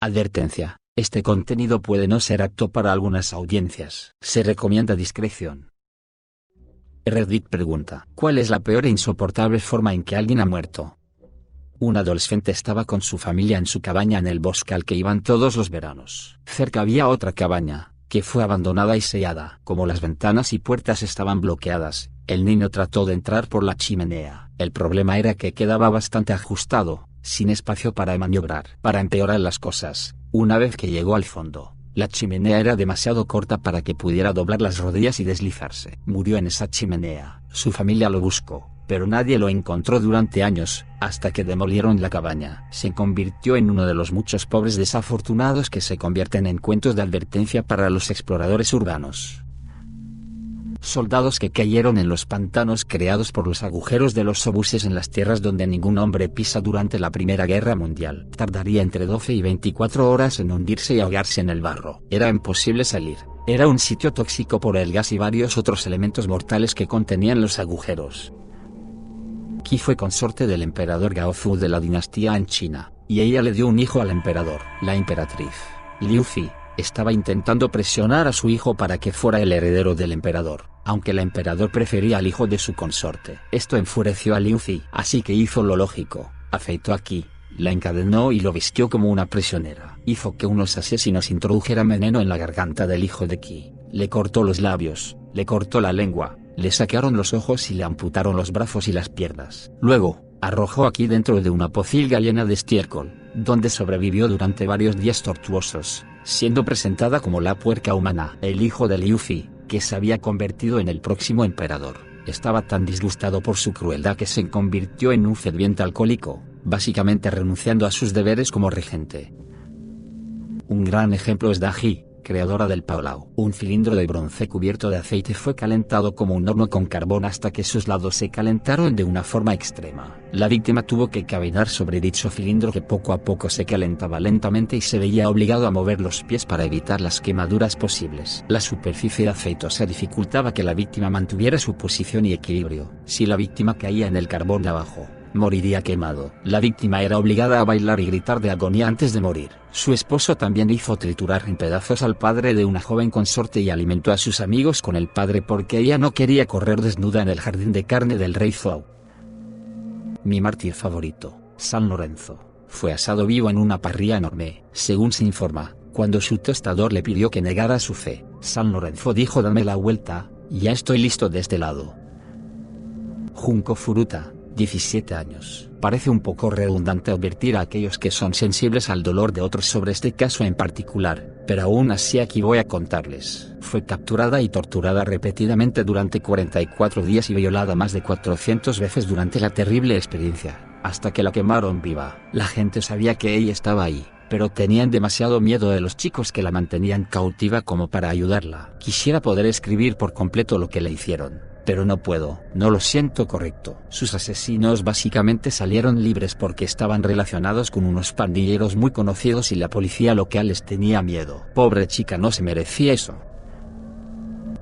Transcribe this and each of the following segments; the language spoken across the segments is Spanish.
Advertencia. Este contenido puede no ser apto para algunas audiencias. Se recomienda discreción. Reddit pregunta, ¿cuál es la peor e insoportable forma en que alguien ha muerto? Un adolescente estaba con su familia en su cabaña en el bosque al que iban todos los veranos. Cerca había otra cabaña, que fue abandonada y sellada. Como las ventanas y puertas estaban bloqueadas, el niño trató de entrar por la chimenea. El problema era que quedaba bastante ajustado, sin espacio para maniobrar. Para empeorar las cosas, una vez que llegó al fondo, la chimenea era demasiado corta para que pudiera doblar las rodillas y deslizarse. Murió en esa chimenea. Su familia lo buscó, pero nadie lo encontró durante años, hasta que demolieron la cabaña. Se convirtió en uno de los muchos pobres desafortunados que se convierten en cuentos de advertencia para los exploradores urbanos soldados que cayeron en los pantanos creados por los agujeros de los obuses en las tierras donde ningún hombre pisa durante la Primera Guerra Mundial. Tardaría entre 12 y 24 horas en hundirse y ahogarse en el barro. Era imposible salir. Era un sitio tóxico por el gas y varios otros elementos mortales que contenían los agujeros. Qi fue consorte del emperador Gaozu de la dinastía en China, y ella le dio un hijo al emperador, la emperatriz. Liu Fi, estaba intentando presionar a su hijo para que fuera el heredero del emperador, aunque el emperador prefería al hijo de su consorte. Esto enfureció a Liu Zi, así que hizo lo lógico, afeitó a Qi, la encadenó y lo vistió como una prisionera. Hizo que unos asesinos introdujeran veneno en la garganta del hijo de Qi, le cortó los labios, le cortó la lengua, le saquearon los ojos y le amputaron los brazos y las piernas. Luego, arrojó a Qi dentro de una pocilga llena de estiércol, donde sobrevivió durante varios días tortuosos siendo presentada como la puerca humana. El hijo de Liu Fi, que se había convertido en el próximo emperador, estaba tan disgustado por su crueldad que se convirtió en un ferviente alcohólico, básicamente renunciando a sus deberes como regente. Un gran ejemplo es Daji, creadora del Paolao. Un cilindro de bronce cubierto de aceite fue calentado como un horno con carbón hasta que sus lados se calentaron de una forma extrema. La víctima tuvo que caminar sobre dicho cilindro que poco a poco se calentaba lentamente y se veía obligado a mover los pies para evitar las quemaduras posibles. La superficie aceitosa dificultaba que la víctima mantuviera su posición y equilibrio. Si la víctima caía en el carbón de abajo, moriría quemado. La víctima era obligada a bailar y gritar de agonía antes de morir. Su esposo también hizo triturar en pedazos al padre de una joven consorte y alimentó a sus amigos con el padre porque ella no quería correr desnuda en el jardín de carne del rey Zhou. Mi mártir favorito, San Lorenzo, fue asado vivo en una parrilla enorme, según se informa. Cuando su tostador le pidió que negara su fe, San Lorenzo dijo dame la vuelta, ya estoy listo de este lado. Junco Furuta, 17 años. Parece un poco redundante advertir a aquellos que son sensibles al dolor de otros sobre este caso en particular, pero aún así aquí voy a contarles. Fue capturada y torturada repetidamente durante 44 días y violada más de 400 veces durante la terrible experiencia, hasta que la quemaron viva. La gente sabía que ella estaba ahí, pero tenían demasiado miedo de los chicos que la mantenían cautiva como para ayudarla. Quisiera poder escribir por completo lo que le hicieron, pero no puedo, no lo siento correcto. Sus asesinos básicamente salieron libres porque estaban relacionados con unos pandilleros muy conocidos y la policía local les tenía miedo. Pobre chica no se merecía eso.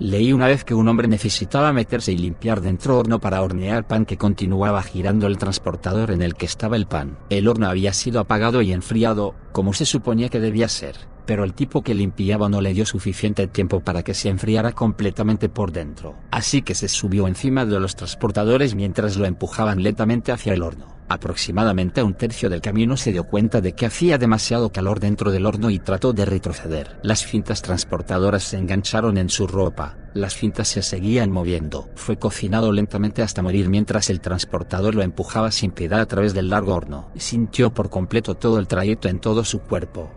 Leí una vez que un hombre necesitaba meterse y limpiar dentro horno para hornear pan que continuaba girando el transportador en el que estaba el pan. El horno había sido apagado y enfriado, como se suponía que debía ser pero el tipo que limpiaba no le dio suficiente tiempo para que se enfriara completamente por dentro. Así que se subió encima de los transportadores mientras lo empujaban lentamente hacia el horno. Aproximadamente a un tercio del camino se dio cuenta de que hacía demasiado calor dentro del horno y trató de retroceder. Las cintas transportadoras se engancharon en su ropa, las cintas se seguían moviendo. Fue cocinado lentamente hasta morir mientras el transportador lo empujaba sin piedad a través del largo horno. Sintió por completo todo el trayecto en todo su cuerpo.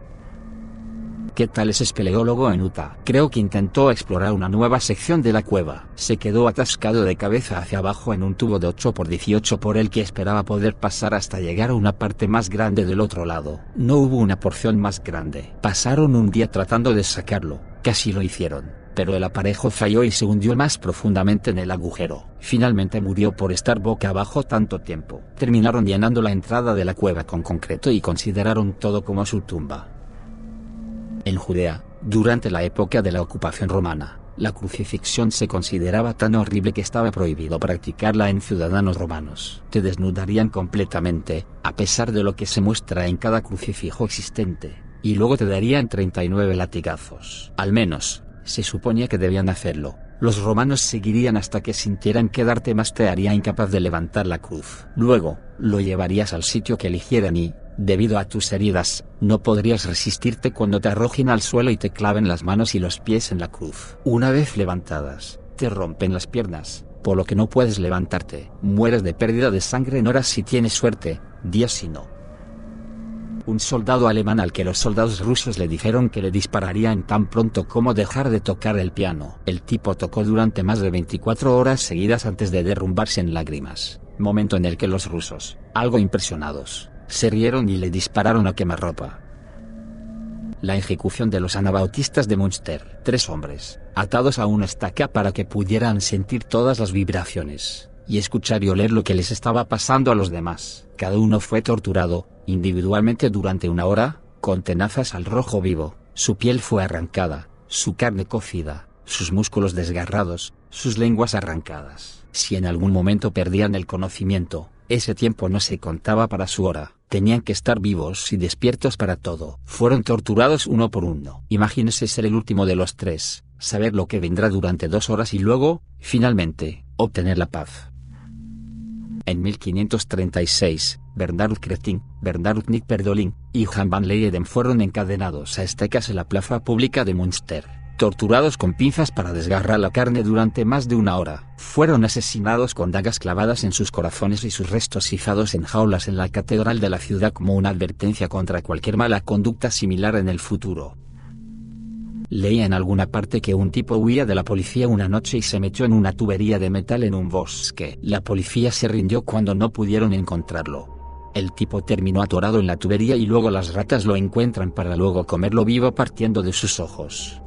¿Qué tal es espeleólogo en Utah? Creo que intentó explorar una nueva sección de la cueva. Se quedó atascado de cabeza hacia abajo en un tubo de 8 por 18 por el que esperaba poder pasar hasta llegar a una parte más grande del otro lado. No hubo una porción más grande. Pasaron un día tratando de sacarlo. Casi lo hicieron pero el aparejo falló y se hundió más profundamente en el agujero. Finalmente murió por estar boca abajo tanto tiempo. Terminaron llenando la entrada de la cueva con concreto y consideraron todo como su tumba. En Judea, durante la época de la ocupación romana, la crucifixión se consideraba tan horrible que estaba prohibido practicarla en ciudadanos romanos. Te desnudarían completamente, a pesar de lo que se muestra en cada crucifijo existente. y luego te darían 39 latigazos. Al menos, se suponía que debían hacerlo. Los romanos seguirían hasta que sintieran que darte más te haría incapaz de levantar la cruz. Luego, lo llevarías al sitio que eligieran y, debido a tus heridas, no podrías resistirte cuando te arrojen al suelo y te claven las manos y los pies en la cruz. Una vez levantadas, te rompen las piernas, por lo que no puedes levantarte. Mueres de pérdida de sangre en horas si tienes suerte, días si no. Un soldado alemán al que los soldados rusos le dijeron que le dispararían tan pronto como dejar de tocar el piano. El tipo tocó durante más de 24 horas seguidas antes de derrumbarse en lágrimas, momento en el que los rusos, algo impresionados, se rieron y le dispararon a quemarropa. La ejecución de los anabautistas de Münster, tres hombres, atados a una estaca para que pudieran sentir todas las vibraciones, y escuchar y oler lo que les estaba pasando a los demás. Cada uno fue torturado, individualmente durante una hora, con tenazas al rojo vivo, su piel fue arrancada, su carne cocida, sus músculos desgarrados, sus lenguas arrancadas. Si en algún momento perdían el conocimiento, ese tiempo no se contaba para su hora, tenían que estar vivos y despiertos para todo. Fueron torturados uno por uno. Imagínese ser el último de los tres, saber lo que vendrá durante dos horas y luego, finalmente, obtener la paz. En 1536, Bernard Kretin, Bernard Nick Perdolin y Jan van Leyden fueron encadenados a estecas en la plaza pública de Münster, torturados con pinzas para desgarrar la carne durante más de una hora. Fueron asesinados con dagas clavadas en sus corazones y sus restos fijados en jaulas en la catedral de la ciudad como una advertencia contra cualquier mala conducta similar en el futuro. Leía en alguna parte que un tipo huía de la policía una noche y se metió en una tubería de metal en un bosque. La policía se rindió cuando no pudieron encontrarlo. El tipo terminó atorado en la tubería y luego las ratas lo encuentran para luego comerlo vivo partiendo de sus ojos.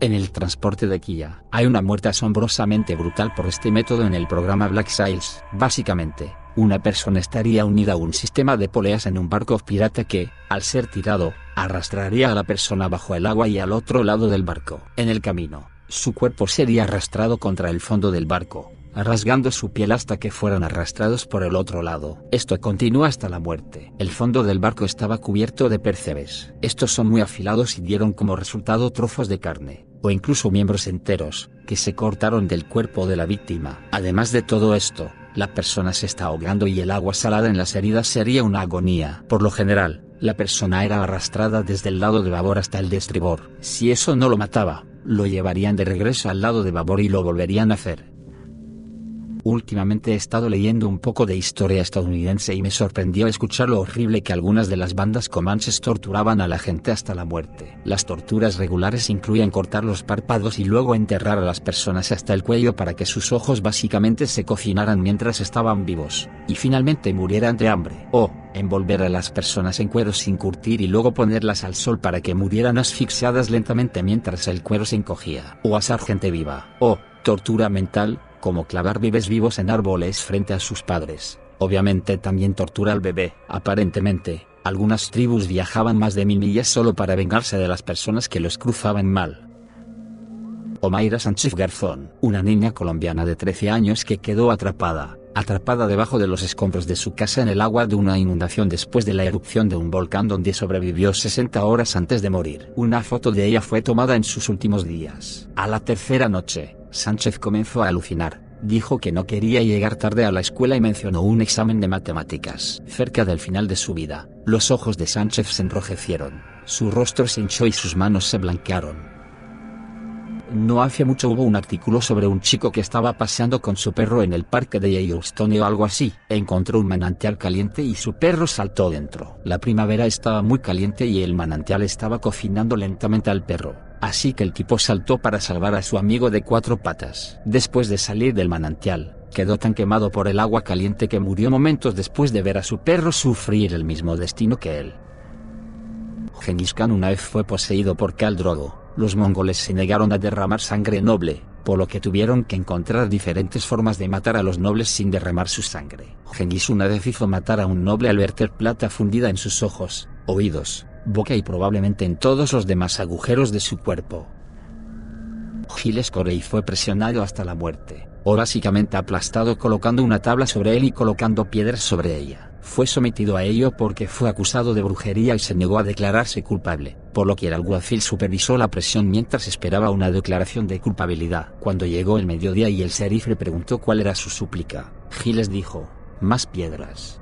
En el transporte de Kia, hay una muerte asombrosamente brutal por este método en el programa Black Sails. Básicamente, una persona estaría unida a un sistema de poleas en un barco pirata que, al ser tirado, arrastraría a la persona bajo el agua y al otro lado del barco. En el camino, su cuerpo sería arrastrado contra el fondo del barco, rasgando su piel hasta que fueran arrastrados por el otro lado. Esto continúa hasta la muerte. El fondo del barco estaba cubierto de percebes. Estos son muy afilados y dieron como resultado trozos de carne, o incluso miembros enteros, que se cortaron del cuerpo de la víctima. Además de todo esto, la persona se está ahogando y el agua salada en las heridas sería una agonía. Por lo general, la persona era arrastrada desde el lado de babor hasta el de estribor. Si eso no lo mataba, lo llevarían de regreso al lado de babor y lo volverían a hacer. Últimamente he estado leyendo un poco de historia estadounidense y me sorprendió escuchar lo horrible que algunas de las bandas comanches torturaban a la gente hasta la muerte. Las torturas regulares incluían cortar los párpados y luego enterrar a las personas hasta el cuello para que sus ojos básicamente se cocinaran mientras estaban vivos, y finalmente murieran de hambre. O, envolver a las personas en cuero sin curtir y luego ponerlas al sol para que murieran asfixiadas lentamente mientras el cuero se encogía. O asar gente viva. O, tortura mental, como clavar bebés vivos en árboles frente a sus padres. Obviamente también tortura al bebé. Aparentemente, algunas tribus viajaban más de mil millas solo para vengarse de las personas que los cruzaban mal. Omaira Sánchez Garzón, una niña colombiana de 13 años que quedó atrapada, atrapada debajo de los escombros de su casa en el agua de una inundación después de la erupción de un volcán donde sobrevivió 60 horas antes de morir. Una foto de ella fue tomada en sus últimos días. A la tercera noche, Sánchez comenzó a alucinar. Dijo que no quería llegar tarde a la escuela y mencionó un examen de matemáticas. Cerca del final de su vida, los ojos de Sánchez se enrojecieron, su rostro se hinchó y sus manos se blanquearon. No hace mucho hubo un artículo sobre un chico que estaba paseando con su perro en el parque de Yellowstone o algo así. Encontró un manantial caliente y su perro saltó dentro. La primavera estaba muy caliente y el manantial estaba cocinando lentamente al perro. Así que el tipo saltó para salvar a su amigo de cuatro patas. Después de salir del manantial, quedó tan quemado por el agua caliente que murió momentos después de ver a su perro sufrir el mismo destino que él. Genghis Khan una vez fue poseído por Khal Drogo, los mongoles se negaron a derramar sangre noble, por lo que tuvieron que encontrar diferentes formas de matar a los nobles sin derramar su sangre. Genghis una vez hizo matar a un noble al verter plata fundida en sus ojos, oídos, boca y probablemente en todos los demás agujeros de su cuerpo. Giles Corey fue presionado hasta la muerte, o básicamente aplastado colocando una tabla sobre él y colocando piedras sobre ella. Fue sometido a ello porque fue acusado de brujería y se negó a declararse culpable, por lo que el alguacil supervisó la presión mientras esperaba una declaración de culpabilidad. Cuando llegó el mediodía y el sheriff le preguntó cuál era su súplica, Giles dijo, más piedras.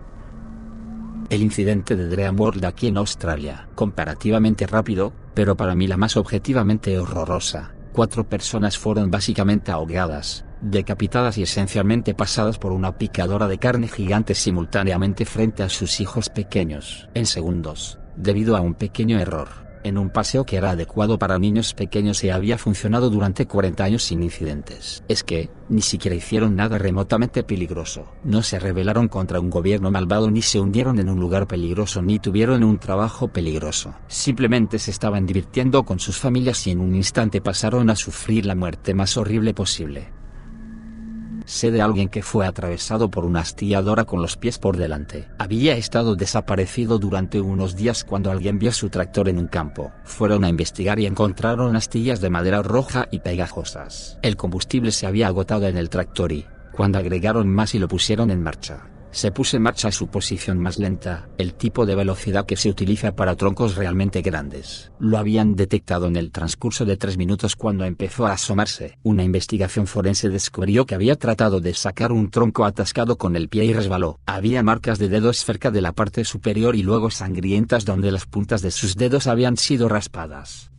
El incidente de Dream World aquí en Australia, comparativamente rápido, pero para mí la más objetivamente horrorosa. Cuatro personas fueron básicamente ahogadas, decapitadas y esencialmente pasadas por una picadora de carne gigante simultáneamente frente a sus hijos pequeños. En segundos, debido a un pequeño error en un paseo que era adecuado para niños pequeños y había funcionado durante 40 años sin incidentes. Es que, ni siquiera hicieron nada remotamente peligroso. No se rebelaron contra un gobierno malvado ni se hundieron en un lugar peligroso ni tuvieron un trabajo peligroso. Simplemente se estaban divirtiendo con sus familias y en un instante pasaron a sufrir la muerte más horrible posible. Sé de alguien que fue atravesado por una astilladora con los pies por delante. Había estado desaparecido durante unos días cuando alguien vio su tractor en un campo. Fueron a investigar y encontraron astillas de madera roja y pegajosas. El combustible se había agotado en el tractor y, cuando agregaron más y lo pusieron en marcha, se puso en marcha su posición más lenta, el tipo de velocidad que se utiliza para troncos realmente grandes. Lo habían detectado en el transcurso de tres minutos cuando empezó a asomarse. Una investigación forense descubrió que había tratado de sacar un tronco atascado con el pie y resbaló. Había marcas de dedos cerca de la parte superior y luego sangrientas donde las puntas de sus dedos habían sido raspadas.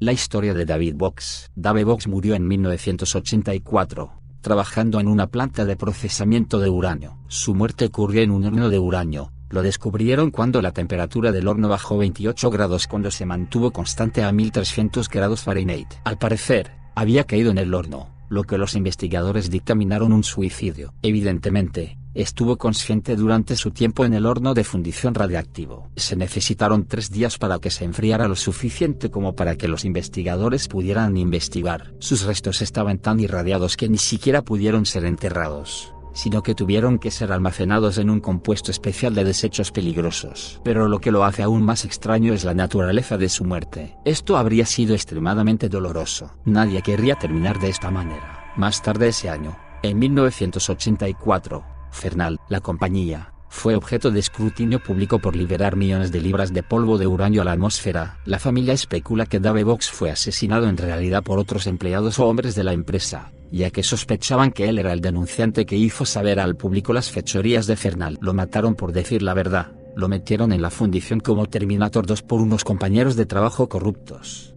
La historia de David Box. David Box murió en 1984 trabajando en una planta de procesamiento de uranio. Su muerte ocurrió en un horno de uranio. Lo descubrieron cuando la temperatura del horno bajó 28 grados cuando se mantuvo constante a 1300 grados Fahrenheit. Al parecer, había caído en el horno, lo que los investigadores dictaminaron un suicidio. Evidentemente, Estuvo consciente durante su tiempo en el horno de fundición radiactivo. Se necesitaron tres días para que se enfriara lo suficiente como para que los investigadores pudieran investigar. Sus restos estaban tan irradiados que ni siquiera pudieron ser enterrados sino que tuvieron que ser almacenados en un compuesto especial de desechos peligrosos. Pero lo que lo hace aún más extraño es la naturaleza de su muerte. Esto habría sido extremadamente doloroso. Nadie querría terminar de esta manera. Más tarde ese año, en 1984, Fernal, la compañía, fue objeto de escrutinio público por liberar millones de libras de polvo de uranio a la atmósfera. La familia especula que Dave Box fue asesinado en realidad por otros empleados o hombres de la empresa, ya que sospechaban que él era el denunciante que hizo saber al público las fechorías de Fernal. Lo mataron por decir la verdad, lo metieron en la fundición como Terminator 2 por unos compañeros de trabajo corruptos.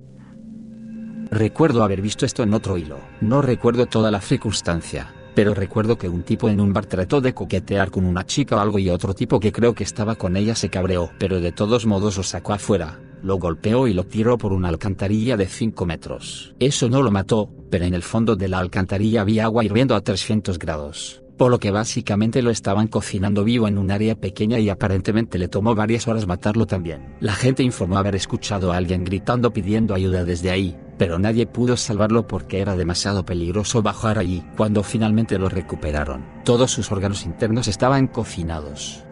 Recuerdo haber visto esto en otro hilo, no recuerdo toda la circunstancia pero recuerdo que un tipo en un bar trató de coquetear con una chica o algo y otro tipo que creo que estaba con ella se cabreó, pero de todos modos lo sacó afuera, lo golpeó y lo tiró por una alcantarilla de 5 metros. Eso no lo mató, pero en el fondo de la alcantarilla había agua hirviendo a 300 grados por lo que básicamente lo estaban cocinando vivo en un área pequeña y aparentemente le tomó varias horas matarlo también. La gente informó haber escuchado a alguien gritando pidiendo ayuda desde ahí, pero nadie pudo salvarlo porque era demasiado peligroso bajar allí. Cuando finalmente lo recuperaron, todos sus órganos internos estaban cocinados.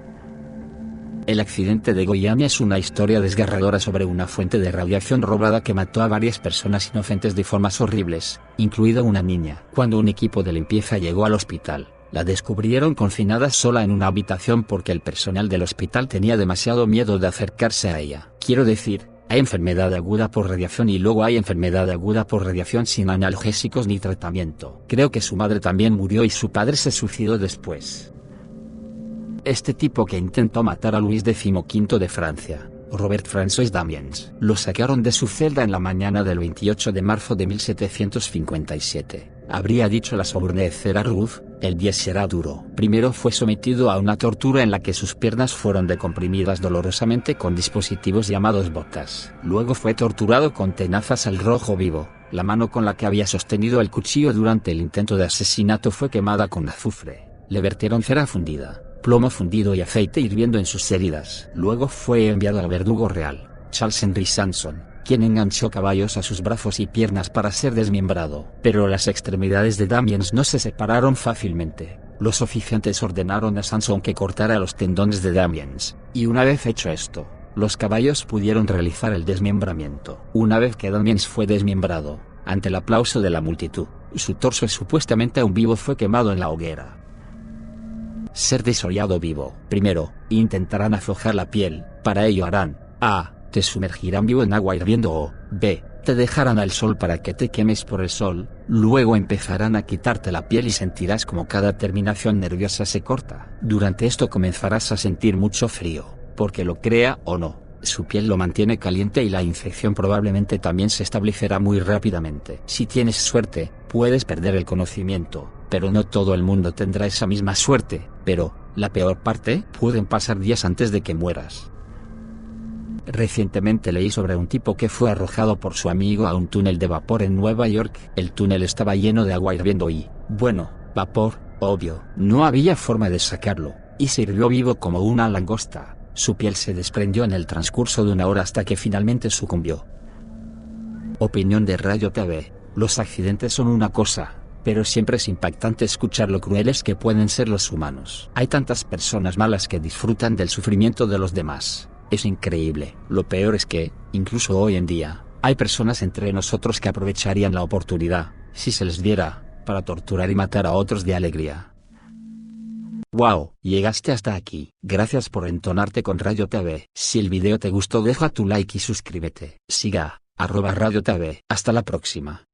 El accidente de Goiânia es una historia desgarradora sobre una fuente de radiación robada que mató a varias personas inocentes de formas horribles, incluida una niña. Cuando un equipo de limpieza llegó al hospital, la descubrieron confinada sola en una habitación porque el personal del hospital tenía demasiado miedo de acercarse a ella. Quiero decir, hay enfermedad aguda por radiación y luego hay enfermedad aguda por radiación sin analgésicos ni tratamiento. Creo que su madre también murió y su padre se suicidó después. Este tipo que intentó matar a Luis XV de Francia, Robert François Damiens, lo sacaron de su celda en la mañana del 28 de marzo de 1757. Habría dicho la sobrenecera Ruth, el día será duro. Primero fue sometido a una tortura en la que sus piernas fueron decomprimidas dolorosamente con dispositivos llamados botas. Luego fue torturado con tenazas al rojo vivo. La mano con la que había sostenido el cuchillo durante el intento de asesinato fue quemada con azufre. Le vertieron cera fundida, plomo fundido y aceite hirviendo en sus heridas. Luego fue enviado al verdugo real, Charles Henry Sanson, quien enganchó caballos a sus brazos y piernas para ser desmembrado. Pero las extremidades de Damiens no se separaron fácilmente. Los oficiantes ordenaron a Sanson que cortara los tendones de Damiens, y una vez hecho esto, los caballos pudieron realizar el desmembramiento. Una vez que Damiens fue desmembrado, ante el aplauso de la multitud, su torso supuestamente aún vivo fue quemado en la hoguera. ser desollado vivo. Primero, intentarán aflojar la piel, para ello harán A. Te sumergirán vivo en agua hirviendo o B. Te dejarán al sol para que te quemes por el sol, luego empezarán a quitarte la piel y sentirás como cada terminación nerviosa se corta. Durante esto comenzarás a sentir mucho frío, porque lo crea o no, su piel lo mantiene caliente y la infección probablemente también se establecerá muy rápidamente. Si tienes suerte, puedes perder el conocimiento, pero no todo el mundo tendrá esa misma suerte, pero, la peor parte, pueden pasar días antes de que mueras. Recientemente leí sobre un tipo que fue arrojado por su amigo a un túnel de vapor en Nueva York. El túnel estaba lleno de agua hirviendo y, bueno, vapor, obvio. No había forma de sacarlo, y se hirvió vivo como una langosta. Su piel se desprendió en el transcurso de una hora hasta que finalmente sucumbió. Opinión de Rayo TV. Los accidentes son una cosa, pero siempre es impactante escuchar lo crueles que pueden ser los humanos. Hay tantas personas malas que disfrutan del sufrimiento de los demás. Es increíble. Lo peor es que, incluso hoy en día, hay personas entre nosotros que aprovecharían la oportunidad, si se les diera, para torturar y matar a otros de alegría. Wow, llegaste hasta aquí. Gracias por entonarte con Radio TV. Si el video te gustó deja tu like y suscríbete. Siga, arroba Radio TV. Hasta la próxima.